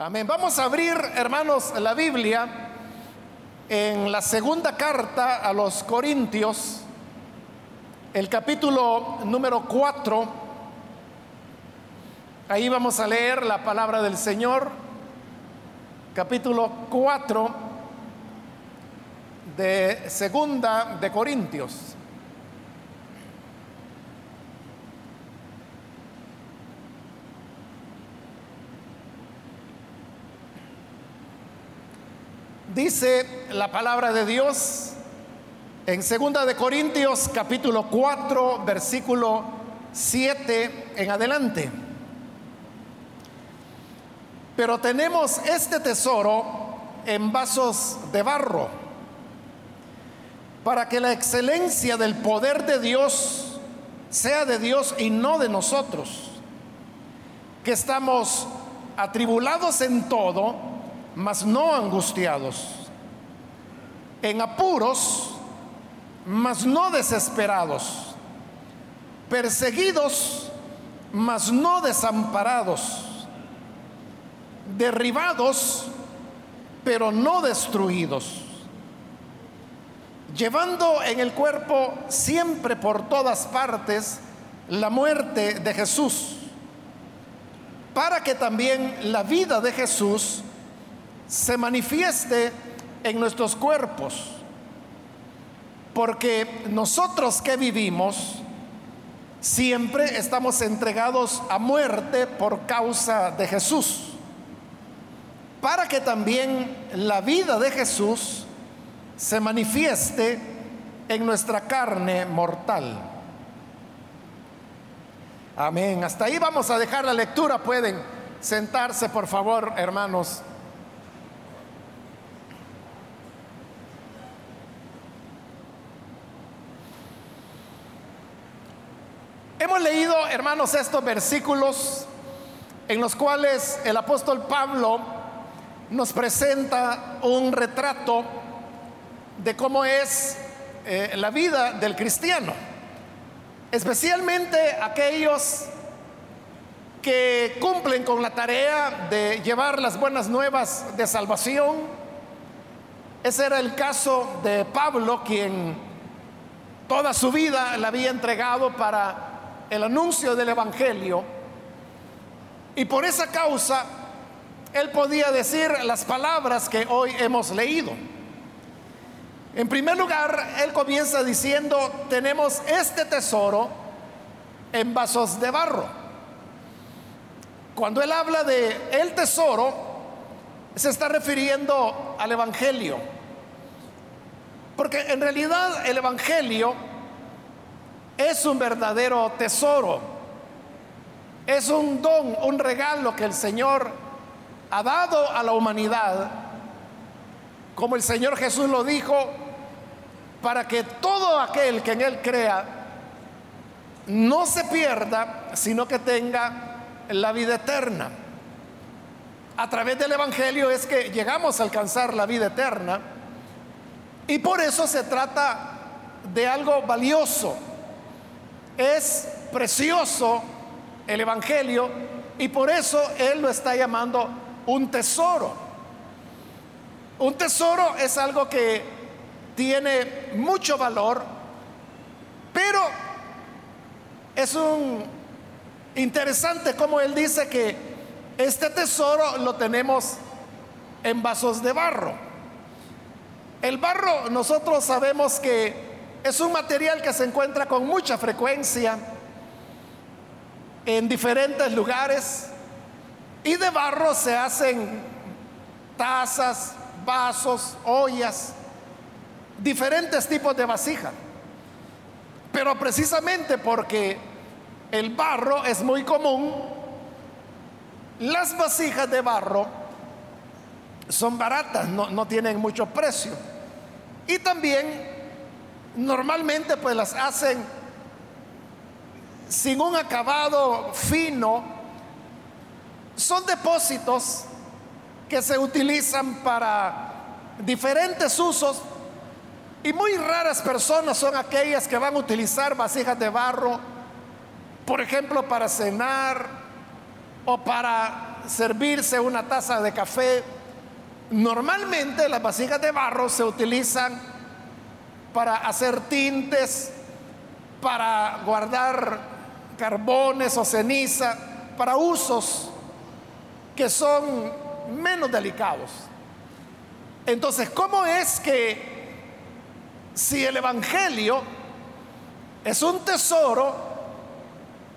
Amén. Vamos a abrir, hermanos, la Biblia en la segunda carta a los Corintios, el capítulo número 4. Ahí vamos a leer la palabra del Señor, capítulo 4 de segunda de Corintios. Dice la palabra de Dios en segunda de Corintios capítulo 4 versículo 7 en adelante. Pero tenemos este tesoro en vasos de barro para que la excelencia del poder de Dios sea de Dios y no de nosotros, que estamos atribulados en todo, mas no angustiados, en apuros, mas no desesperados, perseguidos, mas no desamparados, derribados, pero no destruidos, llevando en el cuerpo siempre por todas partes la muerte de Jesús, para que también la vida de Jesús se manifieste en nuestros cuerpos. Porque nosotros que vivimos siempre estamos entregados a muerte por causa de Jesús. Para que también la vida de Jesús se manifieste en nuestra carne mortal. Amén. Hasta ahí vamos a dejar la lectura. Pueden sentarse, por favor, hermanos. Hemos leído, hermanos, estos versículos en los cuales el apóstol Pablo nos presenta un retrato de cómo es eh, la vida del cristiano, especialmente aquellos que cumplen con la tarea de llevar las buenas nuevas de salvación. Ese era el caso de Pablo, quien toda su vida la había entregado para el anuncio del Evangelio y por esa causa él podía decir las palabras que hoy hemos leído. En primer lugar, él comienza diciendo, tenemos este tesoro en vasos de barro. Cuando él habla de el tesoro, se está refiriendo al Evangelio. Porque en realidad el Evangelio es un verdadero tesoro. Es un don, un regalo que el Señor ha dado a la humanidad, como el Señor Jesús lo dijo, para que todo aquel que en Él crea no se pierda, sino que tenga la vida eterna. A través del Evangelio es que llegamos a alcanzar la vida eterna y por eso se trata de algo valioso, es precioso el Evangelio y por eso Él lo está llamando un tesoro. Un tesoro es algo que tiene mucho valor, pero es un interesante como Él dice que este tesoro lo tenemos en vasos de barro. El barro nosotros sabemos que es un material que se encuentra con mucha frecuencia en diferentes lugares y de barro se hacen tazas, vasos, ollas, diferentes tipos de vasija. Pero precisamente porque el barro es muy común, las vasijas de barro son baratas, no, no tienen mucho precio. Y también normalmente pues las hacen sin un acabado fino. Son depósitos que se utilizan para diferentes usos y muy raras personas son aquellas que van a utilizar vasijas de barro, por ejemplo, para cenar o para servirse una taza de café. Normalmente las vasijas de barro se utilizan para hacer tintes, para guardar carbones o ceniza, para usos que son menos delicados. Entonces, ¿cómo es que si el Evangelio es un tesoro,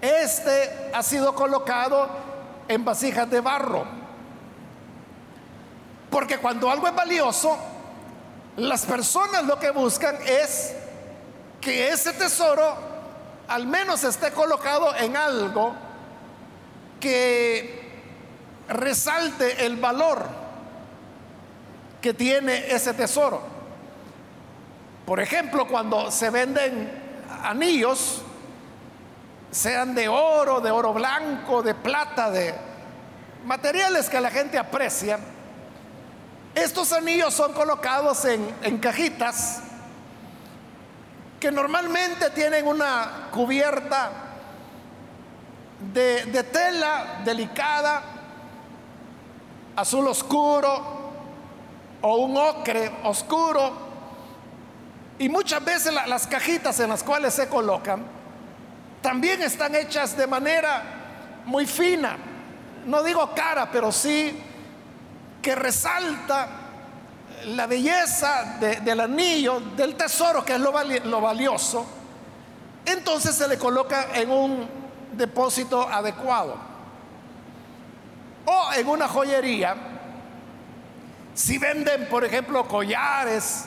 este ha sido colocado en vasijas de barro? Porque cuando algo es valioso, las personas lo que buscan es que ese tesoro al menos esté colocado en algo que resalte el valor que tiene ese tesoro. Por ejemplo, cuando se venden anillos, sean de oro, de oro blanco, de plata, de materiales que la gente aprecia, estos anillos son colocados en, cajitas que normalmente tienen una cubierta de, tela delicada, azul oscuro o un ocre oscuro. Y muchas veces las cajitas en las cuales se colocan también están hechas de manera muy fina. No digo cara, pero sí que resalta la belleza del anillo, del tesoro, que es lo, valioso. Entonces se le coloca en un depósito adecuado. O en una joyería si venden, por ejemplo, collares,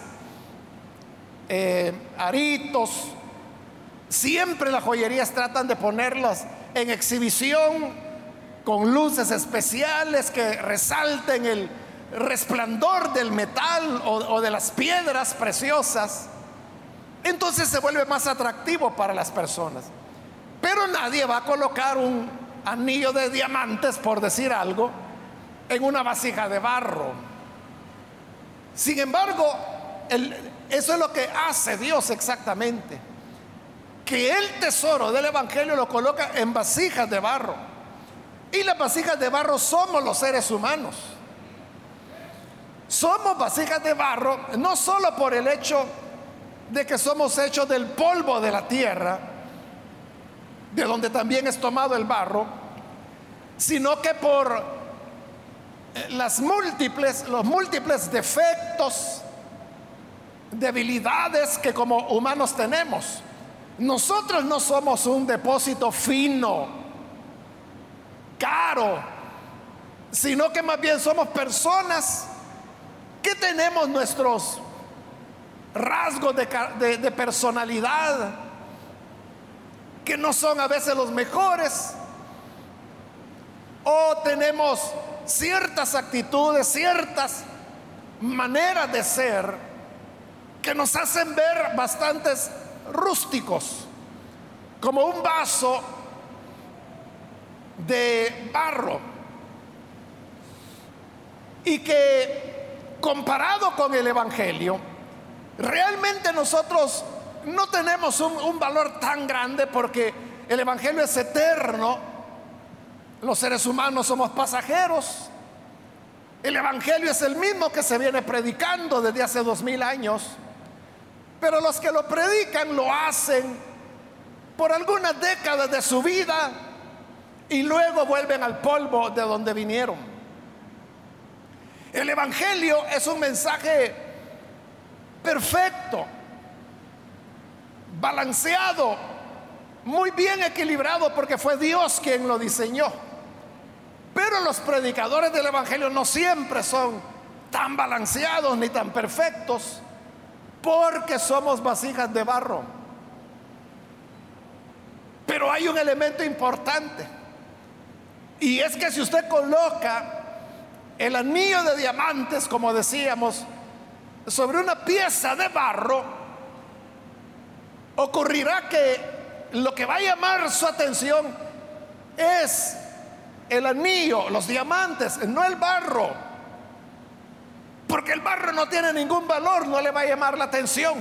eh, aritos, siempre las joyerías tratan de ponerlos en exhibición con luces especiales que resalten el resplandor del metal o, de las piedras preciosas. Entonces se vuelve más atractivo para las personas. Pero nadie va a colocar un anillo de diamantes, por decir algo, en una vasija de barro. Sin embargo, eso es lo que hace Dios exactamente. Que el tesoro del Evangelio lo coloca en vasijas de barro. Y las vasijas de barro somos los seres humanos. Somos vasijas de barro no solo por el hecho de que somos hechos del polvo de la tierra, de donde también es tomado el barro, sino que por las múltiples, los múltiples defectos, debilidades que como humanos tenemos. Nosotros no somos un depósito fino, caro, sino que más bien somos personas que tenemos nuestros rasgos de, personalidad, que no son a veces los mejores, o tenemos ciertas actitudes, ciertas maneras de ser que nos hacen ver bastantes rústicos, como un vaso de barro. Y que comparado con el Evangelio, realmente nosotros no tenemos un, valor tan grande porque el Evangelio es eterno los seres humanos somos pasajeros. El Evangelio es el mismo que se viene predicando desde hace dos mil años. Pero los que lo predican lo hacen por algunas décadas de su vida y luego vuelven al polvo de donde vinieron. El Evangelio es un mensaje perfecto, balanceado, muy bien equilibrado porque fue Dios quien lo diseñó. Pero los predicadores del Evangelio no siempre son tan balanceados ni tan perfectos porque somos vasijas de barro. Pero hay un elemento importante y es que si usted coloca el anillo de diamantes, como decíamos, sobre una pieza de barro, ocurrirá que lo que va a llamar su atención es el anillo, los diamantes, no el barro. Porque el barro no tiene ningún valor, no le va a llamar la atención.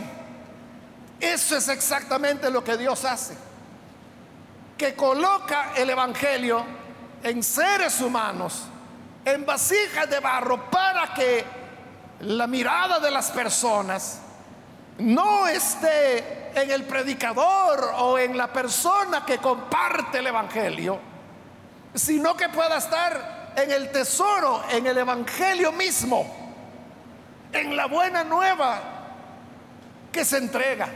Eso es exactamente lo que Dios hace. Que coloca el Evangelio en seres humanos, en vasijas de barro, para que la mirada de las personas no esté en el predicador o en la persona que comparte el Evangelio, sino que pueda estar en el tesoro, en el Evangelio mismo, en la buena nueva que se entrega.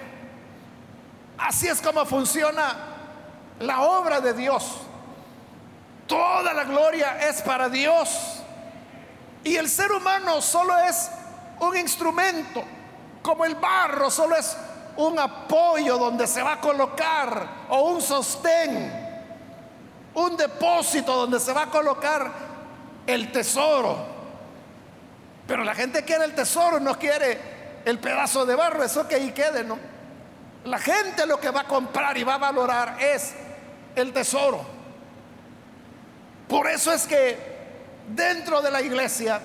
Así es como funciona la obra de Dios. Toda la gloria es para Dios. Y el ser humano solo es un instrumento, como el barro solo es un apoyo donde se va a colocar o un sostén, un depósito donde se va a colocar el tesoro. Pero la gente quiere el tesoro, no quiere el pedazo de barro, eso que ahí quede, ¿no? La gente lo que va a comprar y va a valorar es el tesoro. Por eso es que dentro de la iglesia,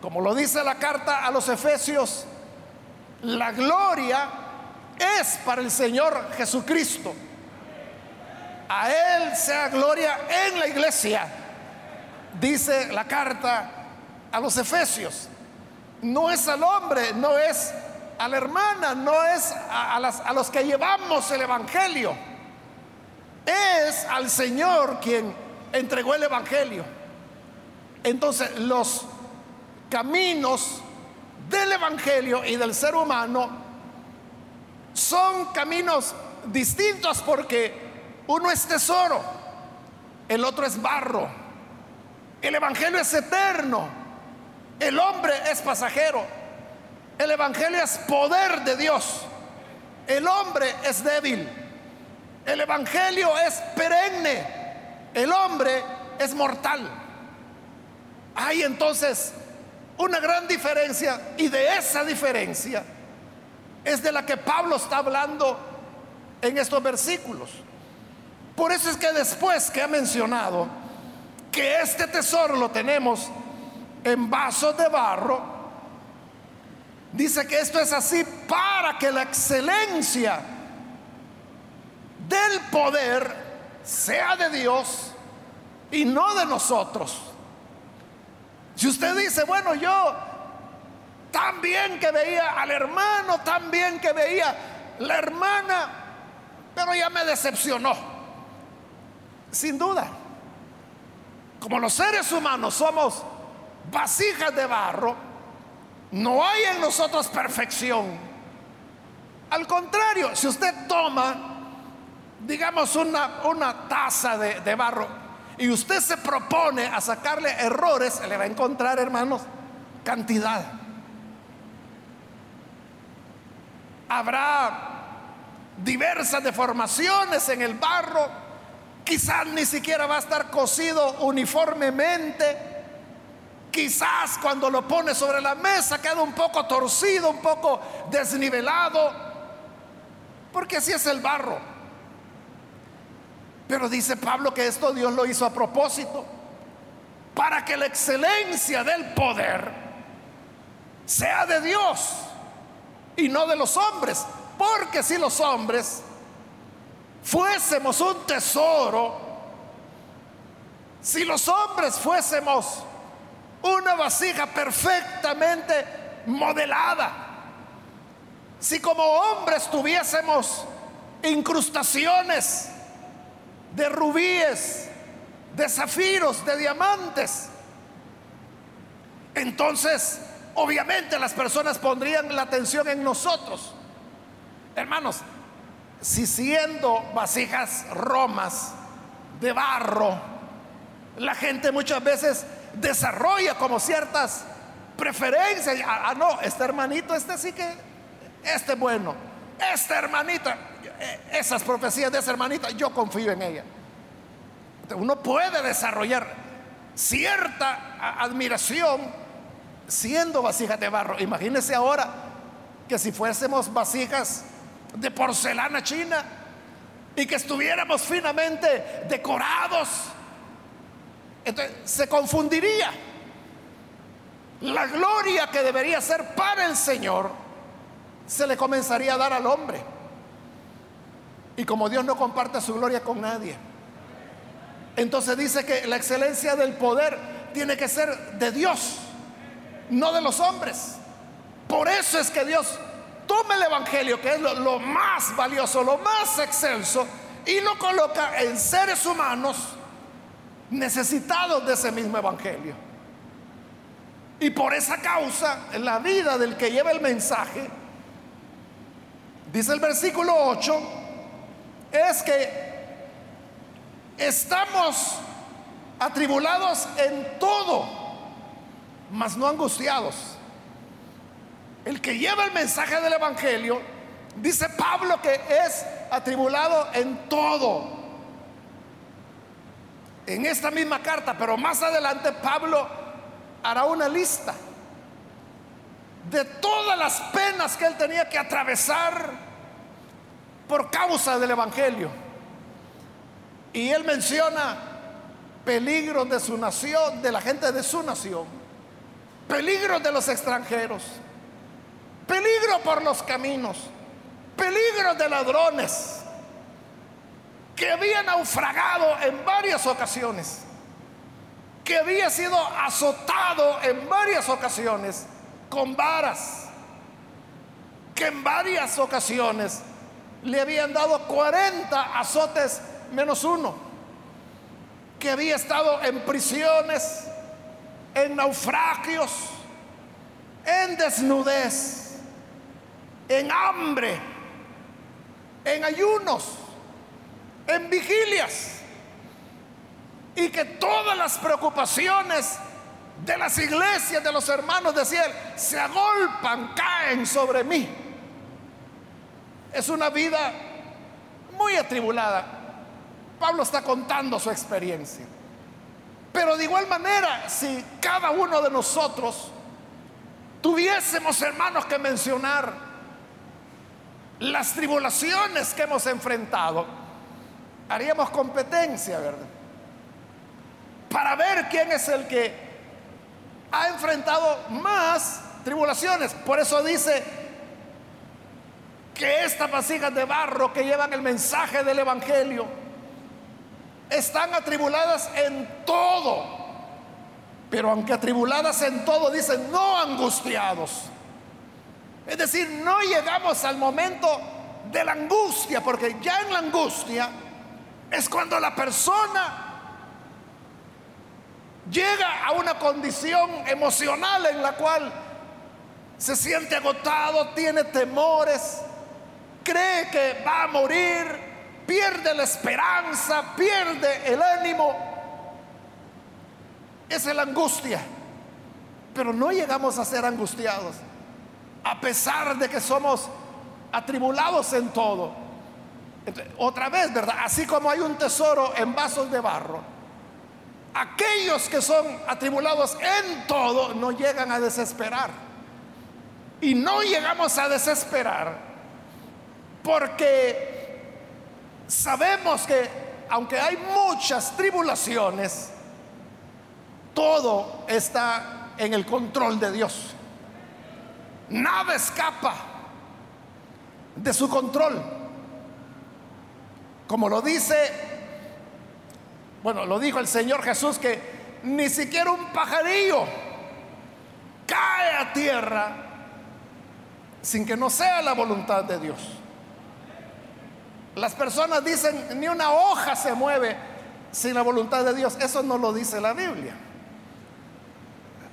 como lo dice la carta a los Efesios, la gloria es para el Señor Jesucristo. A Él sea gloria en la iglesia, dice la carta a los Efesios. No es al hombre, no es a la hermana, no es a, a los que llevamos el Evangelio. Es al Señor quien entregó el Evangelio. Entonces los caminos del Evangelio y del ser humano son caminos distintos porque uno es tesoro, el otro es barro. El Evangelio es eterno, el hombre es pasajero. El Evangelio es poder de Dios. El hombre es débil. El Evangelio es perenne. El hombre es mortal. Hay entonces una gran diferencia y de esa diferencia es de la que Pablo está hablando en estos versículos. Por eso es que después que ha mencionado que este tesoro lo tenemos en vasos de barro, Dice que esto es así para que la excelencia del poder sea de Dios y no de nosotros. Si usted dice, bueno, yo tan bien que veía al hermano, tan bien que veía la hermana, pero ya me decepcionó. Sin duda, como los seres humanos somos vasijas de barro, no hay en nosotros perfección. Al contrario, si usted toma, digamos, una, una taza de, de barro y usted se propone a sacarle errores, le va a encontrar, hermanos, cantidad. Habrá diversas deformaciones en el barro, quizás ni siquiera va a estar cocido uniformemente Quizás cuando lo pone sobre la mesa queda un poco torcido, un poco desnivelado, porque así es el barro. Pero dice Pablo que esto Dios lo hizo a propósito, para que la excelencia del poder sea de Dios y no de los hombres. Porque si los hombres fuésemos un tesoro, si los hombres fuésemos una vasija perfectamente modelada. Si como hombres tuviésemos incrustaciones de rubíes, de zafiros, de diamantes, entonces obviamente las personas pondrían la atención en nosotros. Hermanos, si siendo vasijas romas de barro, la gente muchas veces desarrolla como ciertas preferencias. Ah, ah, no, este hermanito, este sí que, este bueno. Esta hermanita, eh, esas profecías de esa hermanita, yo confío en ella. Uno puede desarrollar cierta admiración siendo vasijas de barro. Imagínese ahora que si fuésemos vasijas de porcelana china y que estuviéramos finamente decorados entonces se confundiría. La gloria que debería ser para el Señor se le comenzaría a dar al hombre. Y como Dios no comparte su gloria con nadie, entonces dice que la excelencia del poder tiene que ser de Dios, no de los hombres. Por eso es que Dios toma el Evangelio, que es lo, más valioso, lo más excelso, y lo coloca en seres humanos necesitados de ese mismo Evangelio. Y por esa causa, la vida del que lleva el mensaje, dice el versículo 8, es que estamos atribulados en todo, mas no angustiados. El que lleva el mensaje del Evangelio, dice Pablo que es atribulado en todo. En esta misma carta, pero más adelante Pablo hará una lista de todas las penas que él tenía que atravesar por causa del Evangelio. Y él menciona peligros de su nación, de la gente de su nación, peligros de los extranjeros, peligro por los caminos, peligros de ladrones, que había naufragado en varias ocasiones, que había sido azotado en varias ocasiones con varas, que en varias ocasiones le habían dado 40 azotes menos uno, que había estado en prisiones, en naufragios, en desnudez, en hambre, en ayunos, en vigilias, y que todas las preocupaciones de las iglesias, de los hermanos de cielo, se agolpan, caen sobre mí. Es una vida muy atribulada. Pablo está contando su experiencia. Pero de igual manera, si cada uno de nosotros tuviésemos, hermanos, que mencionar las tribulaciones que hemos enfrentado, haríamos competencia, ¿verdad? Para ver quién es el que ha enfrentado más tribulaciones. Por eso dice que estas vasijas de barro que llevan el mensaje del Evangelio están atribuladas en todo. Pero aunque atribuladas en todo, dicen no angustiados. Es decir, no llegamos al momento de la angustia, porque ya en la angustia es cuando la persona llega a una condición emocional en la cual se siente agotado, tiene temores, cree que va a morir, pierde la esperanza, pierde el ánimo. Es la angustia. Pero no llegamos a ser angustiados, a pesar de que somos atribulados en todo. otra vez, ¿verdad? Así como hay un tesoro en vasos de barro, aquellos que son atribulados en todo no llegan a desesperar. Y no llegamos a desesperar porque sabemos que aunque hay muchas tribulaciones, todo está en el control de Dios. Nada escapa de su control. Como lo dice, bueno, lo dijo el Señor Jesús que ni siquiera un pajarillo cae a tierra sin que no sea la voluntad de Dios. Las personas dicen, ni una hoja se mueve sin la voluntad de Dios. Eso no lo dice la Biblia.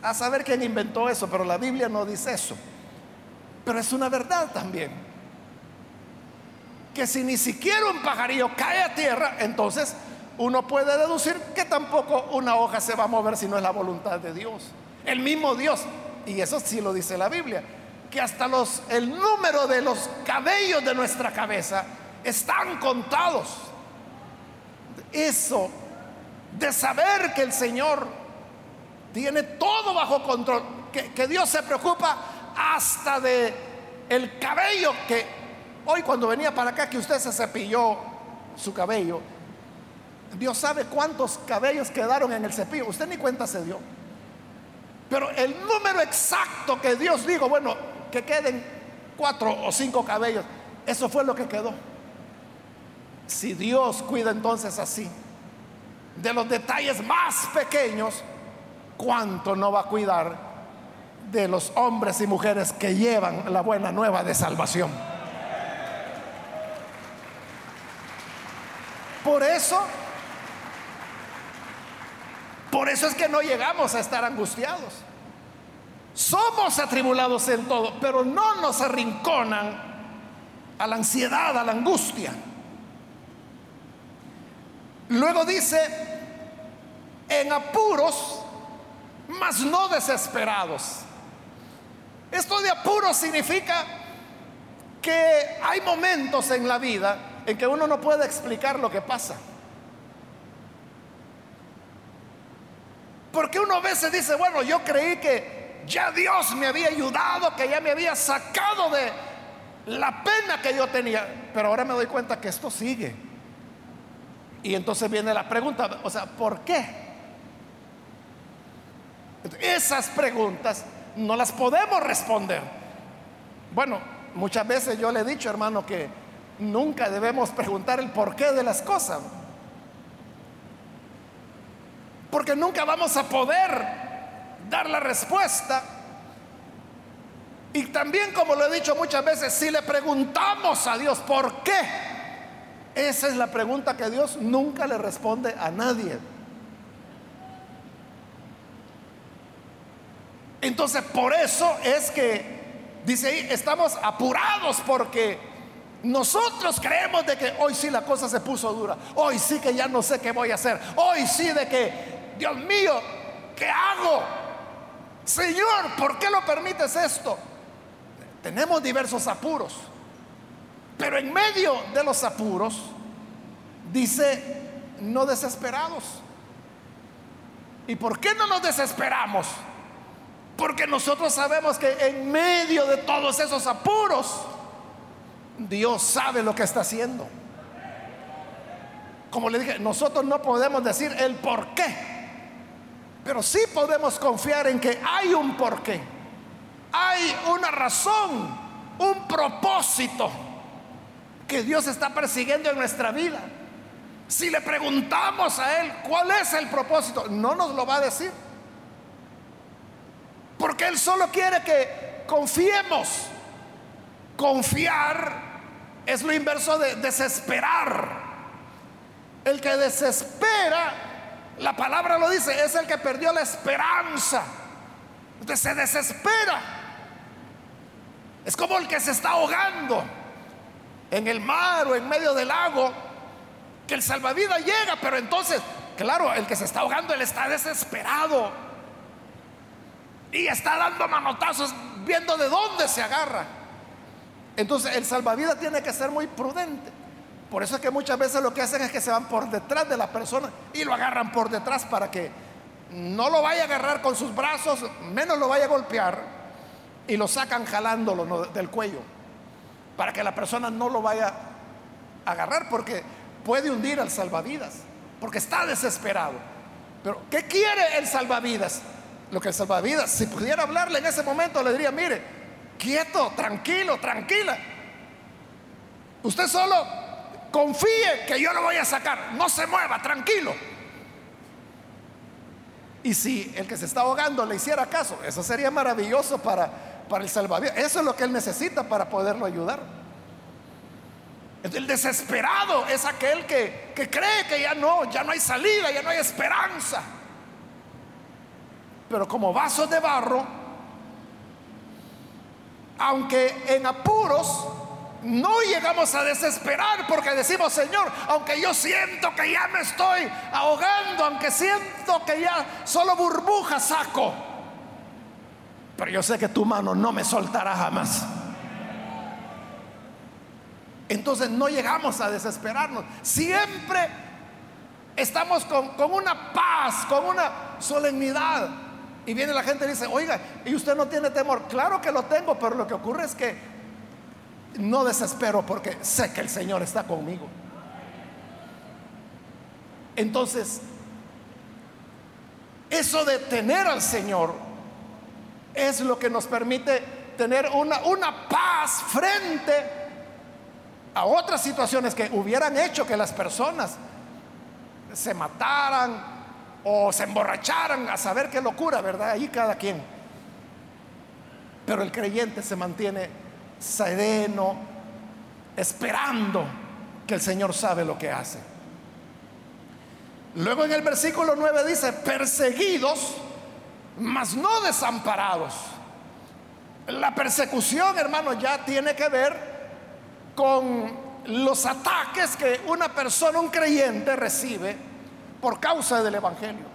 A saber quién inventó eso, pero la Biblia no dice eso. Pero es una verdad también. Que si ni siquiera un pajarillo cae a tierra, entonces uno puede deducir que tampoco una hoja se va a mover si no es la voluntad de Dios. El mismo Dios, y eso sí lo dice la Biblia, que hasta los, el número de los cabellos de nuestra cabeza están contados. Eso de saber que el Señor tiene todo bajo control, que, Dios se preocupa hasta de el cabello que hoy cuando venía para acá que usted se cepilló su cabello, Dios sabe cuántos cabellos quedaron en el cepillo, usted ni cuenta se dio. Pero el número exacto que Dios dijo, bueno, que queden cuatro o cinco cabellos, eso fue lo que quedó. Si Dios cuida entonces así de los detalles más pequeños, ¿cuánto no va a cuidar de los hombres y mujeres que llevan la buena nueva de salvación? Por eso, por eso es que no llegamos a estar angustiados. Somos atribulados en todo, pero no nos arrinconan a la ansiedad, a la angustia. Luego dice, en apuros, mas no desesperados. Esto de apuros significa que hay momentos en la vida en que uno no puede explicar lo que pasa. Porque uno a veces dice, bueno, yo creí que ya Dios me había ayudado, que ya me había sacado de la pena que yo tenía, pero ahora me doy cuenta que esto sigue. Y entonces viene la pregunta, o sea, ¿por qué? Esas preguntas no las podemos responder. Bueno, muchas veces yo le he dicho, hermano, que nunca debemos preguntar el porqué de las cosas. Porque nunca vamos a poder dar la respuesta. Y también, como lo he dicho muchas veces, si le preguntamos a Dios por qué, esa es la pregunta que Dios nunca le responde a nadie. Entonces, por eso es que, dice ahí, estamos apurados porque nosotros creemos de que hoy sí la cosa se puso dura, hoy sí que ya no sé qué voy a hacer, hoy sí de que, Dios mío, ¿qué hago? Señor, ¿por qué lo permites esto? Tenemos diversos apuros, pero en medio de los apuros, dice, no desesperados. ¿Y por qué no nos desesperamos? Porque nosotros sabemos que en medio de todos esos apuros, Dios sabe lo que está haciendo. Como le dije, nosotros no podemos decir el por qué, pero sí podemos confiar en que hay un por qué. Hay una razón, un propósito que Dios está persiguiendo en nuestra vida. Si le preguntamos a Él cuál es el propósito, no nos lo va a decir. Porque Él solo quiere que confiemos. Confiar es lo inverso de desesperar. El que desespera, la palabra lo dice, es el que perdió la esperanza. Entonces se desespera. Es como el que se está ahogando en el mar o en medio del lago, que el salvavidas llega, pero entonces, claro, el que se está ahogando, él está desesperado y está dando manotazos viendo de dónde se agarra. Entonces el salvavidas tiene que ser muy prudente. Por eso es que muchas veces lo que hacen es que se van por detrás de la persona y lo agarran por detrás para que no lo vaya a agarrar con sus brazos, menos lo vaya a golpear y lo sacan jalándolo del cuello para que la persona no lo vaya a agarrar porque puede hundir al salvavidas, porque está desesperado. Pero ¿qué quiere el salvavidas? lo que salvavidas, si pudiera hablarle en ese momento, le diría, mire, quieto, tranquilo, tranquila. Usted solo confíe que yo lo voy a sacar, no se mueva, tranquilo. Y si el que se está ahogando le hiciera caso, eso sería maravilloso para, para el salvavidas. Eso es lo que él necesita para poderlo ayudar. El desesperado es aquel que, que cree que ya no, ya no hay salida, ya no hay esperanza pero como vasos de barro, aunque en apuros no llegamos a desesperar porque decimos, Señor, aunque yo siento que ya me estoy ahogando, aunque siento que ya solo burbujas saco, pero yo sé que tu mano no me soltará jamás. Entonces no llegamos a desesperarnos. Siempre estamos con, con una paz, con una solemnidad. Y viene la gente y dice, oiga, ¿y usted no tiene temor? Claro que lo tengo, pero lo que ocurre es que no desespero porque sé que el Señor está conmigo. Entonces, eso de tener al Señor es lo que nos permite tener una, una paz frente a otras situaciones que hubieran hecho que las personas se mataran o se emborracharan, a saber qué locura, ¿verdad? Ahí cada quien. Pero el creyente se mantiene sereno, esperando que el Señor sabe lo que hace. Luego en el versículo 9 dice, perseguidos, mas no desamparados. La persecución, hermano, ya tiene que ver con los ataques que una persona, un creyente, recibe por causa del Evangelio.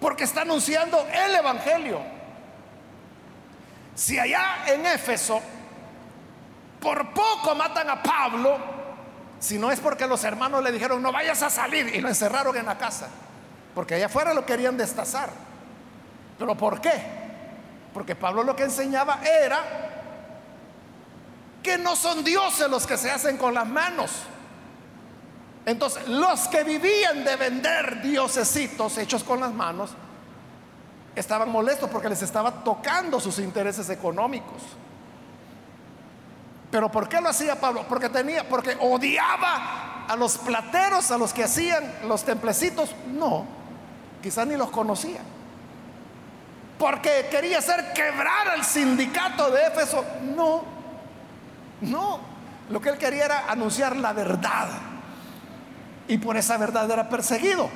Porque está anunciando el Evangelio. Si allá en Éfeso por poco matan a Pablo, si no es porque los hermanos le dijeron no vayas a salir y lo encerraron en la casa, porque allá afuera lo querían destazar. ¿Pero por qué? Porque Pablo lo que enseñaba era que no son dioses los que se hacen con las manos. Entonces, los que vivían de vender diosesitos hechos con las manos, estaban molestos porque les estaba tocando sus intereses económicos. Pero ¿por qué lo hacía Pablo? Porque tenía, porque odiaba a los plateros, a los que hacían los templecitos. No, quizás ni los conocía. Porque quería hacer quebrar al sindicato de Éfeso. No, no. Lo que él quería era anunciar la verdad. Y por esa verdad era perseguido.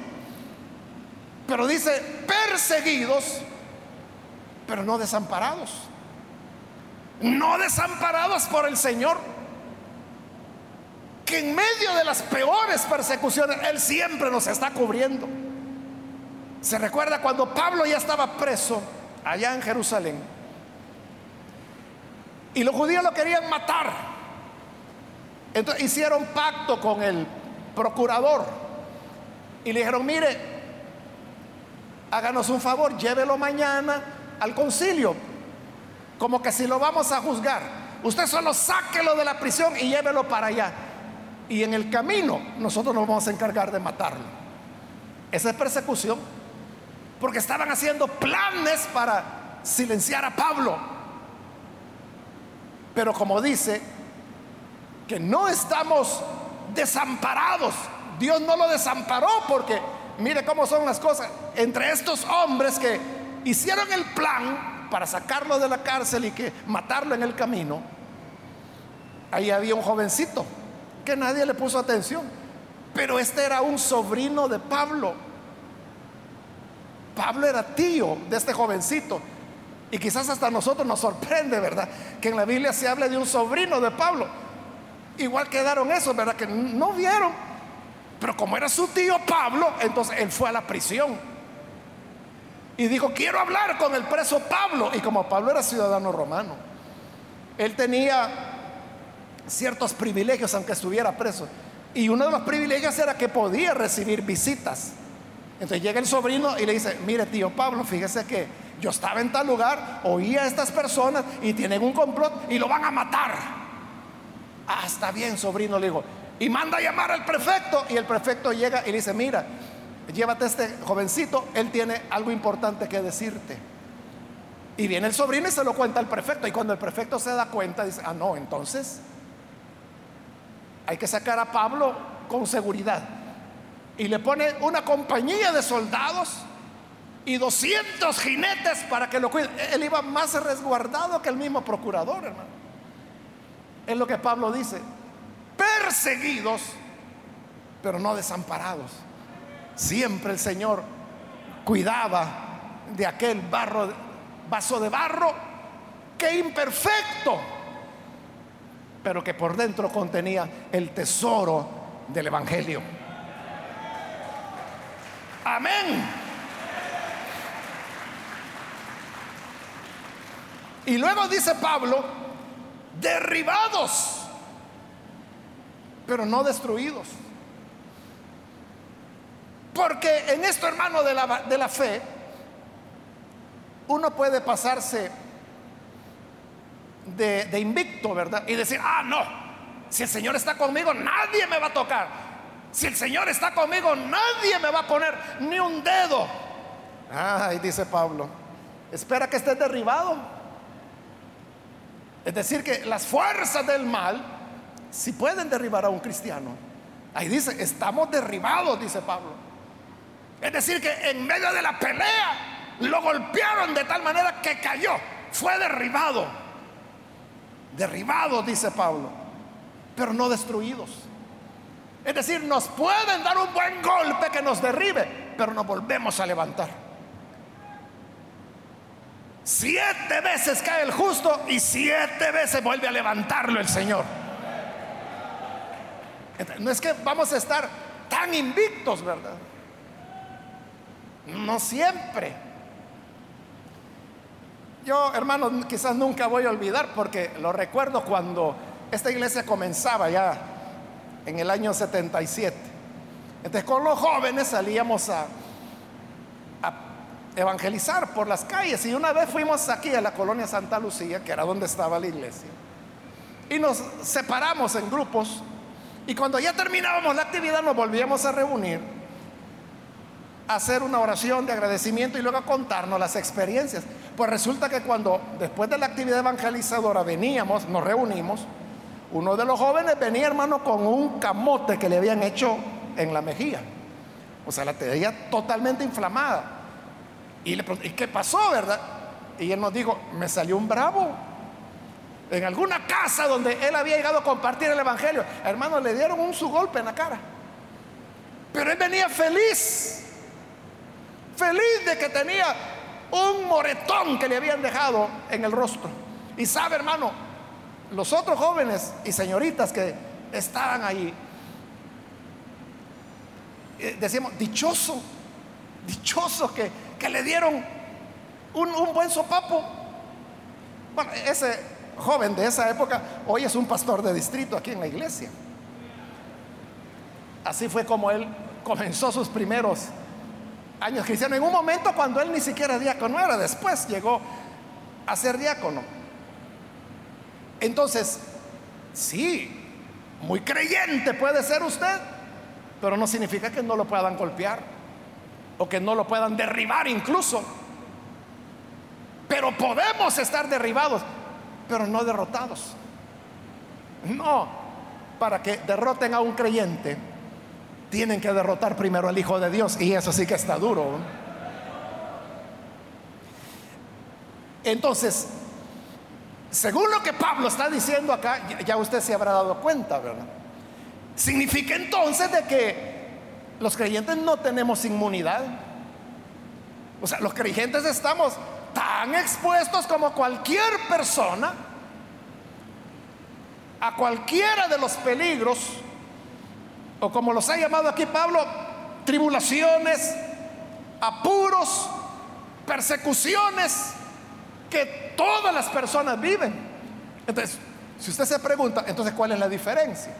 Pero dice perseguidos, pero no desamparados no desamparados por el Señor, que en medio de las peores persecuciones, Él siempre nos está cubriendo. Se recuerda cuando Pablo ya estaba preso allá en Jerusalén y los judíos lo querían matar. Entonces hicieron pacto con el procurador y le dijeron, mire, háganos un favor, llévelo mañana al concilio como que si lo vamos a juzgar, usted solo sáquelo de la prisión y llévelo para allá. Y en el camino nosotros nos vamos a encargar de matarlo. Esa es persecución. Porque estaban haciendo planes para silenciar a Pablo. Pero como dice, que no estamos desamparados. Dios no lo desamparó porque mire cómo son las cosas. Entre estos hombres que hicieron el plan, para sacarlo de la cárcel y que matarlo en el camino, ahí había un jovencito que nadie le puso atención. Pero este era un sobrino de Pablo. Pablo era tío de este jovencito. Y quizás hasta nosotros nos sorprende, ¿verdad? Que en la Biblia se hable de un sobrino de Pablo. Igual quedaron esos, ¿verdad? Que no vieron. Pero como era su tío Pablo, entonces él fue a la prisión. Y dijo, quiero hablar con el preso Pablo. Y como Pablo era ciudadano romano, él tenía ciertos privilegios aunque estuviera preso. Y uno de los privilegios era que podía recibir visitas. Entonces llega el sobrino y le dice, mire tío Pablo, fíjese que yo estaba en tal lugar, oí a estas personas y tienen un complot y lo van a matar. Ah, está bien, sobrino, le digo. Y manda a llamar al prefecto y el prefecto llega y le dice, mira, llévate a este jovencito, él tiene algo importante que decirte. Y viene el sobrino y se lo cuenta al prefecto. Y cuando el prefecto se da cuenta, dice, ah, no, entonces hay que sacar a Pablo con seguridad. Y le pone una compañía de soldados y 200 jinetes para que lo cuiden. Él iba más resguardado que el mismo procurador, hermano. Es lo que Pablo dice. Perseguidos, pero no desamparados. Siempre el Señor cuidaba de aquel barro, vaso de barro que imperfecto, pero que por dentro contenía el tesoro del Evangelio. Amén. Y luego dice Pablo, derribados, pero no destruidos. Porque en esto, hermano, de la, de la fe, uno puede pasarse de, de, invicto, ¿verdad? Y decir, ah, no, si el Señor está conmigo, nadie me va a tocar. Si el Señor está conmigo, nadie me va a poner ni un dedo. Ay, dice Pablo, espera que estés derribado. Es decir, que las fuerzas del mal, si pueden derribar a un cristiano. Ahí dice, estamos derribados, dice Pablo. Es decir, que en medio de la pelea lo golpearon de tal manera que cayó, fue derribado. Derribado, dice Pablo, pero no destruidos. Es decir, nos pueden dar un buen golpe que nos derribe, pero nos volvemos a levantar. Siete veces cae el justo y siete veces vuelve a levantarlo el Señor. No es que vamos a estar tan invictos, ¿verdad? No siempre. Yo, hermano, quizás nunca voy a olvidar porque lo recuerdo cuando esta iglesia comenzaba ya en el año 77. Entonces con los jóvenes salíamos a, a, evangelizar por las calles y una vez fuimos aquí a la colonia Santa Lucía, que era donde estaba la iglesia, y nos separamos en grupos y cuando ya terminábamos la actividad nos volvíamos a reunir, a hacer una oración de agradecimiento y luego a contarnos las experiencias. Pues resulta que cuando después de la actividad evangelizadora veníamos, nos reunimos, uno de los jóvenes venía hermano con un camote que le habían hecho en la mejilla. O sea, la tenía totalmente inflamada. Y le ¿y qué pasó, verdad? Y él nos dijo, me salió un bravo en alguna casa donde él había llegado a compartir el Evangelio. Hermano, le dieron un su golpe en la cara. Pero él venía feliz, feliz de que tenía un moretón que le habían dejado en el rostro. Y sabe, hermano, los otros jóvenes y señoritas que estaban ahí, eh, decíamos, dichoso, dichoso que, que le dieron un, un buen sopapo. Bueno, ese joven de esa época, hoy es un pastor de distrito aquí en la iglesia. Así fue como él comenzó sus primeros años cristianos. En un momento cuando él ni siquiera diácono era, después llegó a ser diácono. Entonces, sí, muy creyente puede ser usted, pero no significa que no lo puedan golpear o que no lo puedan derribar incluso. Pero podemos estar derribados pero no derrotados. No, para que derroten a un creyente, tienen que derrotar primero al Hijo de Dios, y eso sí que está duro. Entonces, según lo que Pablo está diciendo acá, ya usted se habrá dado cuenta, ¿verdad? Significa entonces de que los creyentes no tenemos inmunidad. O sea, los creyentes estamos tan expuestos como cualquier persona a cualquiera de los peligros, o como los ha llamado aquí Pablo, tribulaciones, apuros, persecuciones que todas las personas viven. Entonces, si usted se pregunta, entonces, ¿cuál es la diferencia?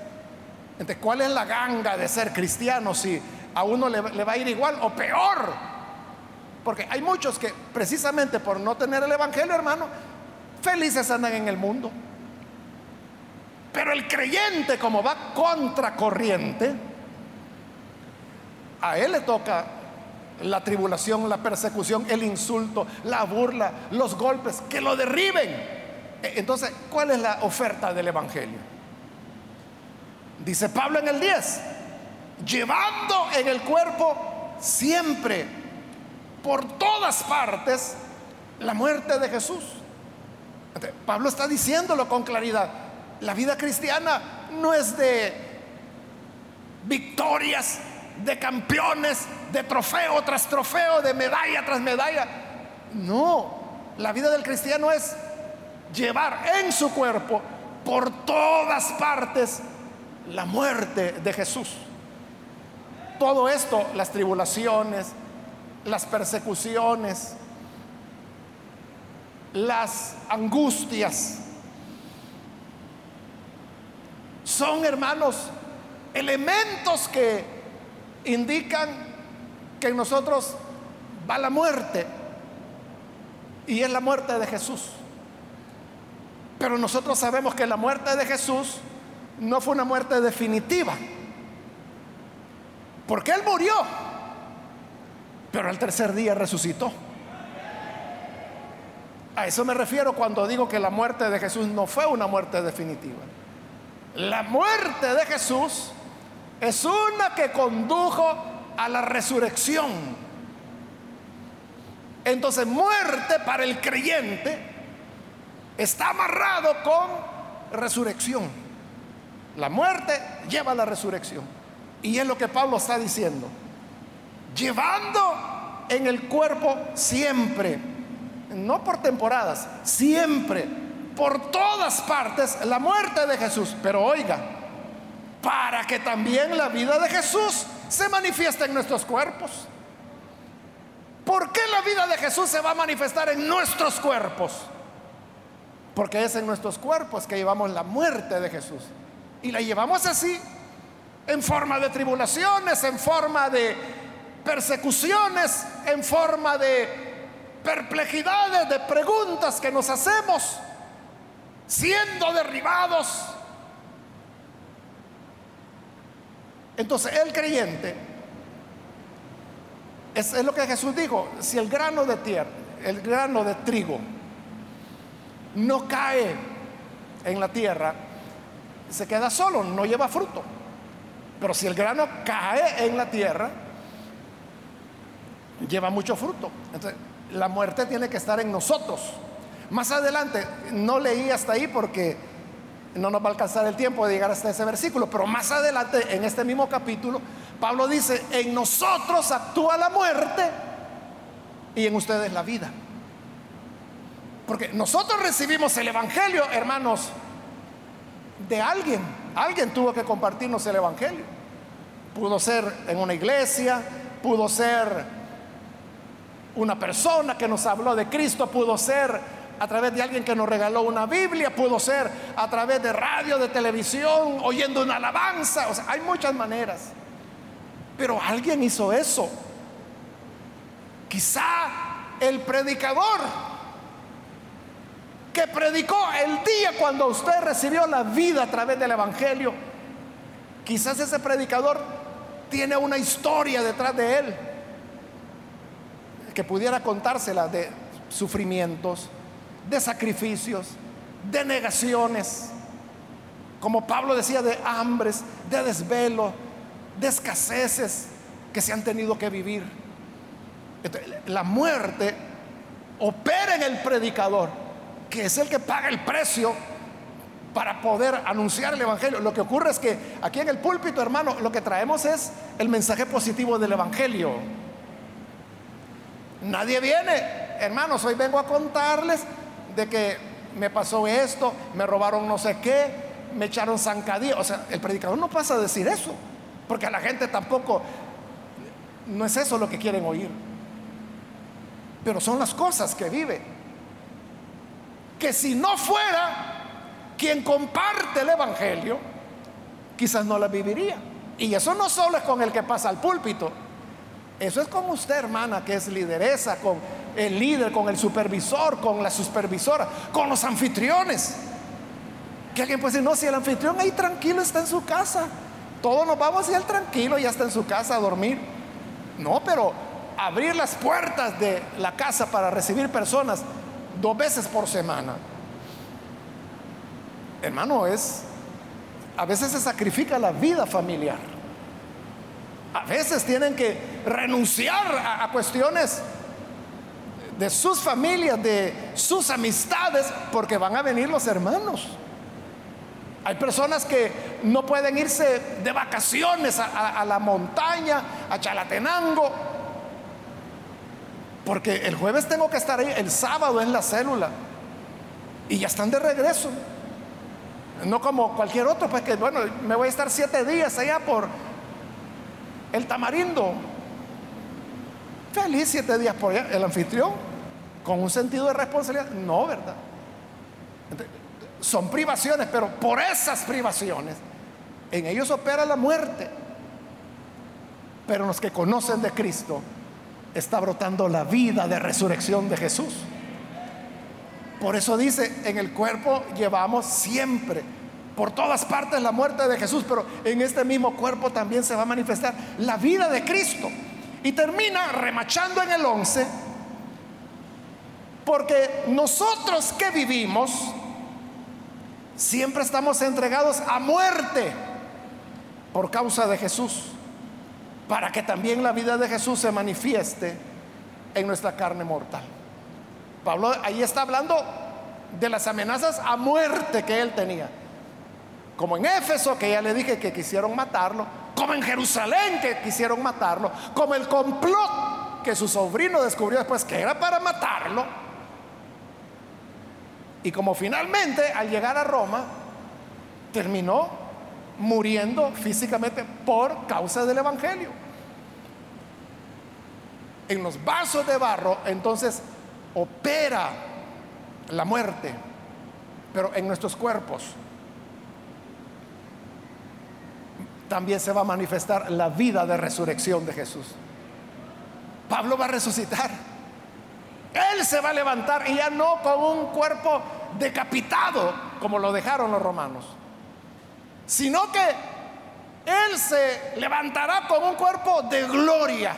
Entonces, ¿cuál es la ganga de ser cristiano si a uno le, le va a ir igual o peor? Porque hay muchos que precisamente por no tener el Evangelio, hermano, felices andan en el mundo. Pero el creyente, como va contracorriente, a él le toca la tribulación, la persecución, el insulto, la burla, los golpes, que lo derriben. E, entonces, ¿cuál es la oferta del Evangelio? Dice Pablo en el 10, llevando en el cuerpo siempre por todas partes la muerte de Jesús. Pablo está diciéndolo con claridad. La vida cristiana no es de victorias, de campeones, de trofeo tras trofeo, de medalla tras medalla. No, la vida del cristiano es llevar en su cuerpo por todas partes la muerte de Jesús. Todo esto, las tribulaciones, las persecuciones, las angustias. Son, hermanos, elementos que indican que en nosotros va la muerte. Y es la muerte de Jesús. Pero nosotros sabemos que la muerte de Jesús no fue una muerte definitiva. Porque Él murió pero al tercer día resucitó. A eso me refiero cuando digo que la muerte de Jesús no fue una muerte definitiva. La muerte de Jesús es una que condujo a la resurrección. Entonces muerte para el creyente está amarrado con resurrección. La muerte lleva a la resurrección. Y es lo que Pablo está diciendo. Llevando en el cuerpo siempre, no por temporadas, siempre, por todas partes, la muerte de Jesús. Pero oiga, para que también la vida de Jesús se manifieste en nuestros cuerpos. ¿Por qué la vida de Jesús se va a manifestar en nuestros cuerpos? Porque es en nuestros cuerpos que llevamos la muerte de Jesús. Y la llevamos así, en forma de tribulaciones, en forma de persecuciones, en forma de perplejidades, de preguntas que nos hacemos, siendo derribados. Entonces el creyente, es, lo que Jesús dijo, si el grano de tierra, el grano de trigo, no cae en la tierra, se queda solo, no lleva fruto. Pero si el grano cae en la tierra, lleva mucho fruto. Entonces, la muerte tiene que estar en nosotros. Más adelante, no leí hasta ahí porque no nos va a alcanzar el tiempo de llegar hasta ese versículo, pero más adelante, en este mismo capítulo, Pablo dice, en nosotros actúa la muerte y en ustedes la vida. Porque nosotros recibimos el Evangelio, hermanos, de alguien. Alguien tuvo que compartirnos el Evangelio. Pudo ser en una iglesia, pudo ser una persona que nos habló de Cristo, pudo ser a través de alguien que nos regaló una Biblia, pudo ser a través de radio, de televisión, oyendo una alabanza. O sea, hay muchas maneras. Pero alguien hizo eso. Quizá el predicador que predicó el día cuando usted recibió la vida a través del Evangelio, quizás ese predicador tiene una historia detrás de él que pudiera contársela de sufrimientos, de sacrificios, de negaciones, como Pablo decía, de hambres, de desvelo, de escaseces que se han tenido que vivir. la muerte opera en el predicador que es el que paga el precio para poder anunciar el Evangelio. Lo que ocurre es que aquí en el púlpito, hermano, lo que traemos es el mensaje positivo del Evangelio. Nadie viene, hermanos, hoy vengo a contarles de que me pasó esto, me robaron no sé qué, me echaron zancadilla. O sea, el predicador no pasa a decir eso, porque a la gente tampoco, no es eso lo que quieren oír. Pero son las cosas que vive que si no fuera quien comparte el Evangelio, quizás no la viviría. Y eso no solo es con el que pasa al púlpito, eso es con usted, hermana, que es lideresa, con el líder, con el supervisor, con la supervisora, con los anfitriones. Que alguien puede decir, no, si el anfitrión ahí tranquilo está en su casa, todos nos vamos y él tranquilo ya está en su casa a dormir. No, pero abrir las puertas de la casa para recibir personas dos veces por semana. Hermano, es, a veces se sacrifica la vida familiar. A veces tienen que renunciar a, a cuestiones de sus familias, de sus amistades, porque van a venir los hermanos. Hay personas que no pueden irse de vacaciones a, la montaña, a Chalatenango, porque el jueves tengo que estar ahí, el sábado es la célula. Y ya están de regreso. No como cualquier otro, pues que bueno, me voy a estar siete días allá por el tamarindo. Feliz siete días por allá. El anfitrión, con un sentido de responsabilidad. No, ¿verdad? Son privaciones, pero por esas privaciones, en ellos opera la muerte. Pero los que conocen de Cristo, está brotando la vida de resurrección de Jesús. Por eso dice, en el cuerpo llevamos siempre, por todas partes la muerte de Jesús, pero en este mismo cuerpo también se va a manifestar la vida de Cristo. Y termina remachando en el 11, porque nosotros que vivimos, siempre estamos entregados a muerte por causa de Jesús para que también la vida de Jesús se manifieste en nuestra carne mortal. Pablo ahí está hablando de las amenazas a muerte que él tenía. Como en Éfeso, que ya le dije que quisieron matarlo, como en Jerusalén, que quisieron matarlo, como el complot que su sobrino descubrió después que era para matarlo. Y como finalmente al llegar a Roma, terminó muriendo físicamente por causa del Evangelio. En los vasos de barro, entonces opera la muerte, pero en nuestros cuerpos también se va a manifestar la vida de resurrección de Jesús. Pablo va a resucitar. Él se va a levantar y ya no con un cuerpo decapitado como lo dejaron los romanos, sino que Él se levantará con un cuerpo de gloria,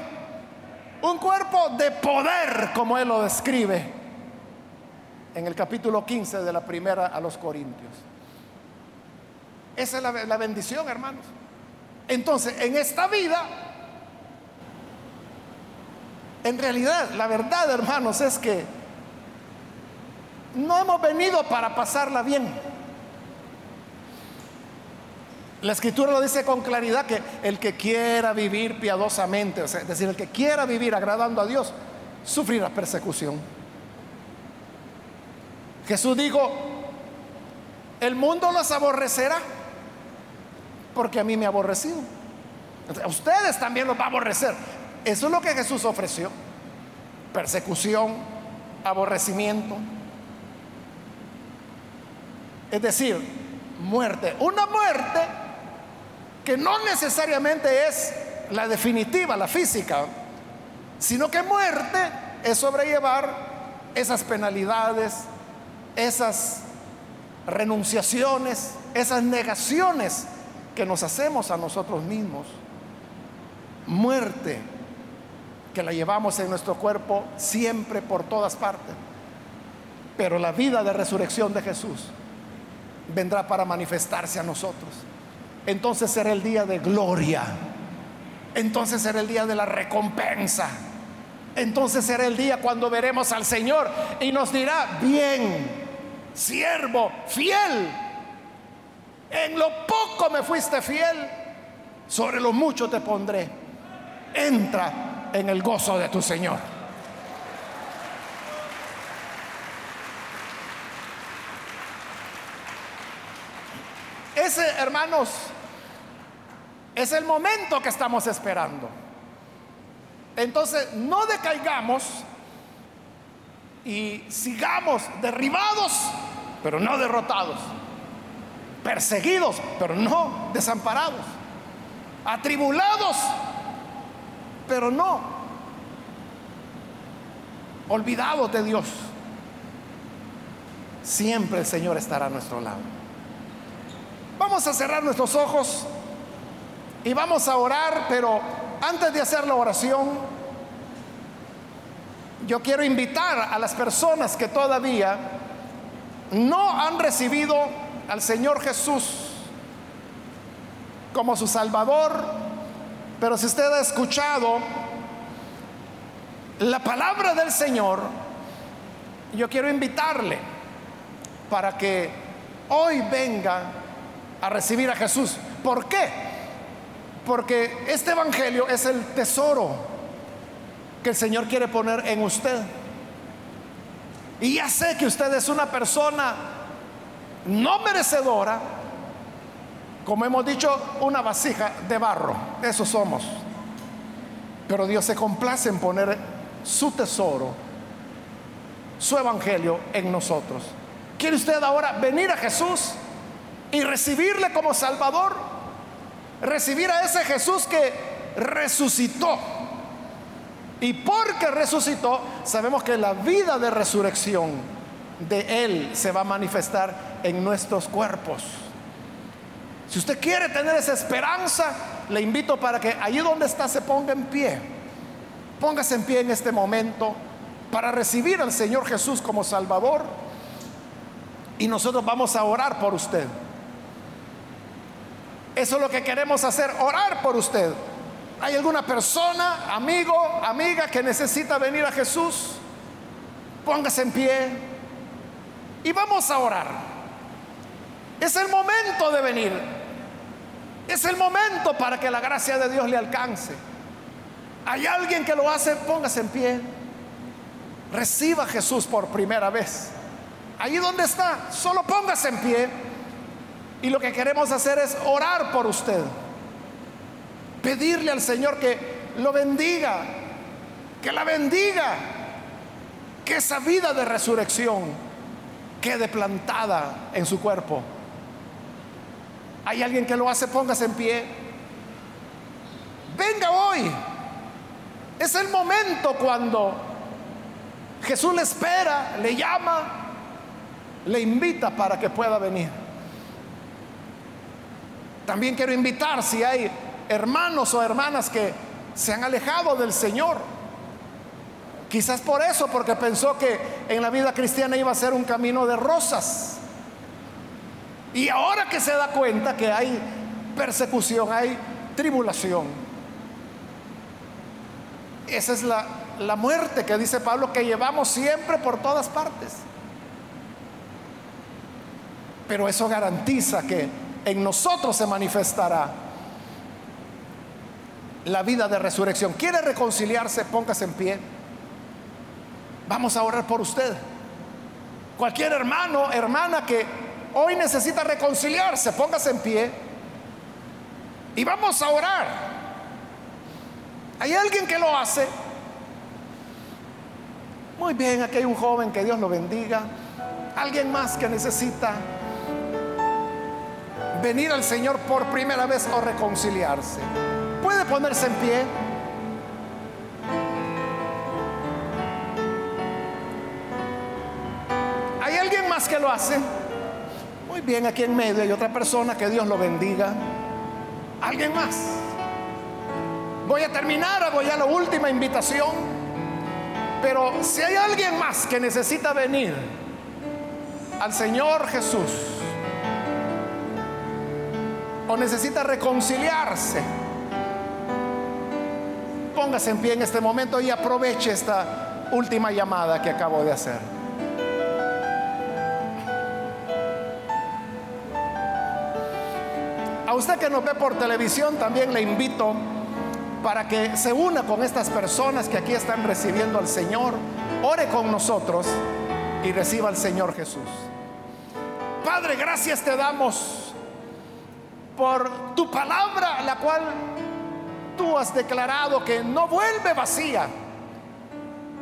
un cuerpo de poder como Él lo describe en el capítulo 15 de la primera a los Corintios. Esa es la, la bendición, hermanos. Entonces, en esta vida, en realidad, la verdad, hermanos, es que no hemos venido para pasarla bien. La escritura lo dice con claridad que el que quiera vivir piadosamente, es decir, el que quiera vivir agradando a Dios, sufrirá persecución. Jesús dijo, el mundo los aborrecerá porque a mí me ha aborrecido. A ustedes también los va a aborrecer. Eso es lo que Jesús ofreció. Persecución, aborrecimiento. Es decir, muerte. Una muerte que no necesariamente es la definitiva, la física, sino que muerte es sobrellevar esas penalidades, esas renunciaciones, esas negaciones que nos hacemos a nosotros mismos. Muerte que la llevamos en nuestro cuerpo siempre por todas partes. Pero la vida de resurrección de Jesús vendrá para manifestarse a nosotros. Entonces será el día de gloria. Entonces será el día de la recompensa. Entonces será el día cuando veremos al Señor y nos dirá, bien, siervo, fiel en lo poco me fuiste fiel, sobre lo mucho te pondré. Entra en el gozo de tu Señor. Ese, hermanos, es el momento que estamos esperando. Entonces, no decaigamos y sigamos derribados, pero no derrotados perseguidos, pero no desamparados, atribulados, pero no olvidados de Dios. Siempre el Señor estará a nuestro lado. Vamos a cerrar nuestros ojos y vamos a orar, pero antes de hacer la oración, yo quiero invitar a las personas que todavía no han recibido al Señor Jesús como su Salvador, pero si usted ha escuchado la palabra del Señor, yo quiero invitarle para que hoy venga a recibir a Jesús. ¿Por qué? Porque este Evangelio es el tesoro que el Señor quiere poner en usted. Y ya sé que usted es una persona no merecedora, como hemos dicho, una vasija de barro, eso somos. Pero Dios se complace en poner su tesoro, su evangelio en nosotros. ¿Quiere usted ahora venir a Jesús y recibirle como Salvador? Recibir a ese Jesús que resucitó. Y porque resucitó, sabemos que la vida de resurrección de Él se va a manifestar en nuestros cuerpos. Si usted quiere tener esa esperanza, le invito para que allí donde está se ponga en pie. Póngase en pie en este momento para recibir al Señor Jesús como Salvador. Y nosotros vamos a orar por usted. Eso es lo que queremos hacer, orar por usted. ¿Hay alguna persona, amigo, amiga que necesita venir a Jesús? Póngase en pie y vamos a orar. Es el momento de venir. Es el momento para que la gracia de Dios le alcance. Hay alguien que lo hace, póngase en pie. Reciba a Jesús por primera vez. Allí donde está, solo póngase en pie. Y lo que queremos hacer es orar por usted. Pedirle al Señor que lo bendiga, que la bendiga, que esa vida de resurrección quede plantada en su cuerpo. Hay alguien que lo hace, póngase en pie. Venga hoy. Es el momento cuando Jesús le espera, le llama, le invita para que pueda venir. También quiero invitar si hay hermanos o hermanas que se han alejado del Señor. Quizás por eso, porque pensó que en la vida cristiana iba a ser un camino de rosas. Y ahora que se da cuenta que hay persecución, hay tribulación. Esa es la, la muerte que dice Pablo que llevamos siempre por todas partes. Pero eso garantiza que en nosotros se manifestará la vida de resurrección. ¿Quiere reconciliarse? Póngase en pie. Vamos a orar por usted. Cualquier hermano, hermana que hoy necesita reconciliarse, póngase en pie. Y vamos a orar. ¿Hay alguien que lo hace? Muy bien, aquí hay un joven, que Dios lo bendiga. Alguien más que necesita venir al Señor por primera vez o reconciliarse. Puede ponerse en pie. ¿Hay alguien más que lo hace? Muy bien, aquí en medio hay otra persona, que Dios lo bendiga. ¿Alguien más? Voy a terminar, hago ya la última invitación. Pero si hay alguien más que necesita venir al Señor Jesús o necesita reconciliarse, póngase en pie en este momento y aproveche esta última llamada que acabo de hacer. Usted que nos ve por televisión también le invito para que se una con estas personas que aquí están recibiendo al Señor, ore con nosotros y reciba al Señor Jesús. Padre, gracias te damos por tu palabra, la cual tú has declarado que no vuelve vacía.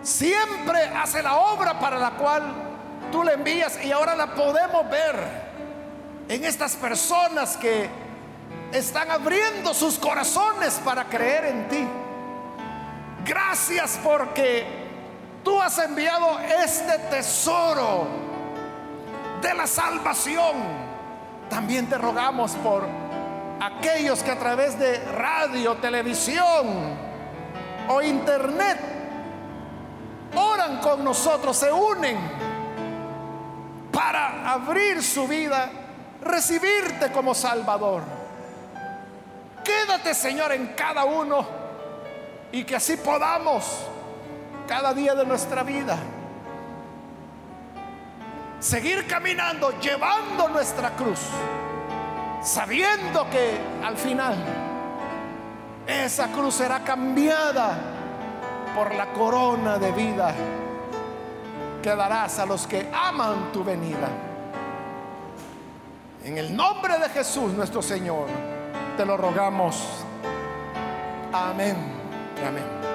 Siempre hace la obra para la cual tú le envías y ahora la podemos ver en estas personas que están abriendo sus corazones para creer en ti. Gracias porque tú has enviado este tesoro de la salvación. También te rogamos por aquellos que a través de radio, televisión o internet oran con nosotros, se unen para abrir su vida, recibirte como Salvador. Quédate, Señor, en cada uno y que así podamos cada día de nuestra vida seguir caminando, llevando nuestra cruz, sabiendo que al final esa cruz será cambiada por la corona de vida que darás a los que aman tu venida. En el nombre de Jesús nuestro Señor. Te lo rogamos. Amén. Amén.